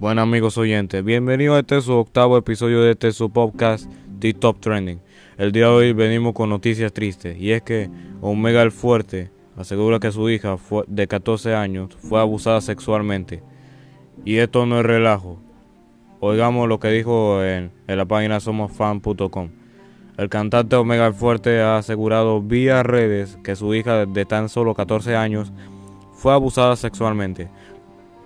Bueno amigos oyentes, bienvenidos a este su octavo episodio de este su podcast The Top Trending. El día de hoy venimos con noticias tristes y es que Omega el Fuerte asegura que su hija de 14 años fue abusada sexualmente. Y esto no es relajo. Oigamos lo que dijo en, la página somosfan.com. El cantante Omega el Fuerte ha asegurado vía redes que su hija de tan solo 14 años fue abusada sexualmente.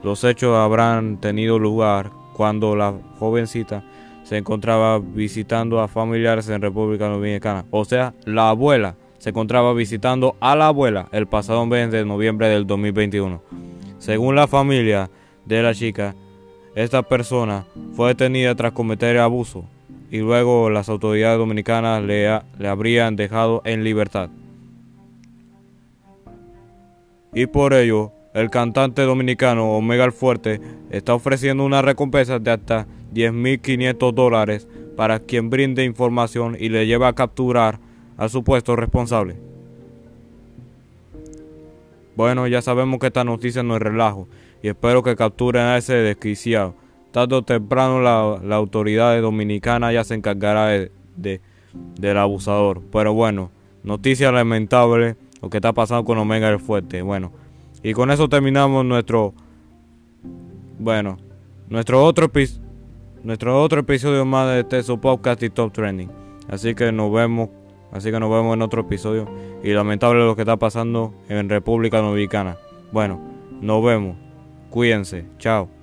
Los hechos habrán tenido lugar cuando la jovencita se encontraba visitando a familiares en República Dominicana. O sea, la abuela se encontraba visitando a la abuela el pasado mes de noviembre del 2021. Según la familia de la chica, esta persona fue detenida tras cometer abuso y luego las autoridades dominicanas le, le habrían dejado en libertad. Y por ello, el cantante dominicano Omega el Fuerte está ofreciendo una recompensa de hasta 10.500 dólares para quien brinde información y le lleve a capturar al supuesto responsable. Bueno, ya sabemos que esta noticia no es relajo y espero que capturen a ese desquiciado. Tarde o temprano la, autoridad dominicana ya se encargará de, del abusador. Pero bueno, noticia lamentable lo que está pasando con Omega el Fuerte. Bueno, y con eso terminamos nuestro. Bueno, nuestro otro, nuestro otro episodio más de este podcast y Top Trending. Así que nos vemos. Así que nos vemos en otro episodio. Y lamentable lo que está pasando en República Dominicana. Bueno, nos vemos. Cuídense. Chao.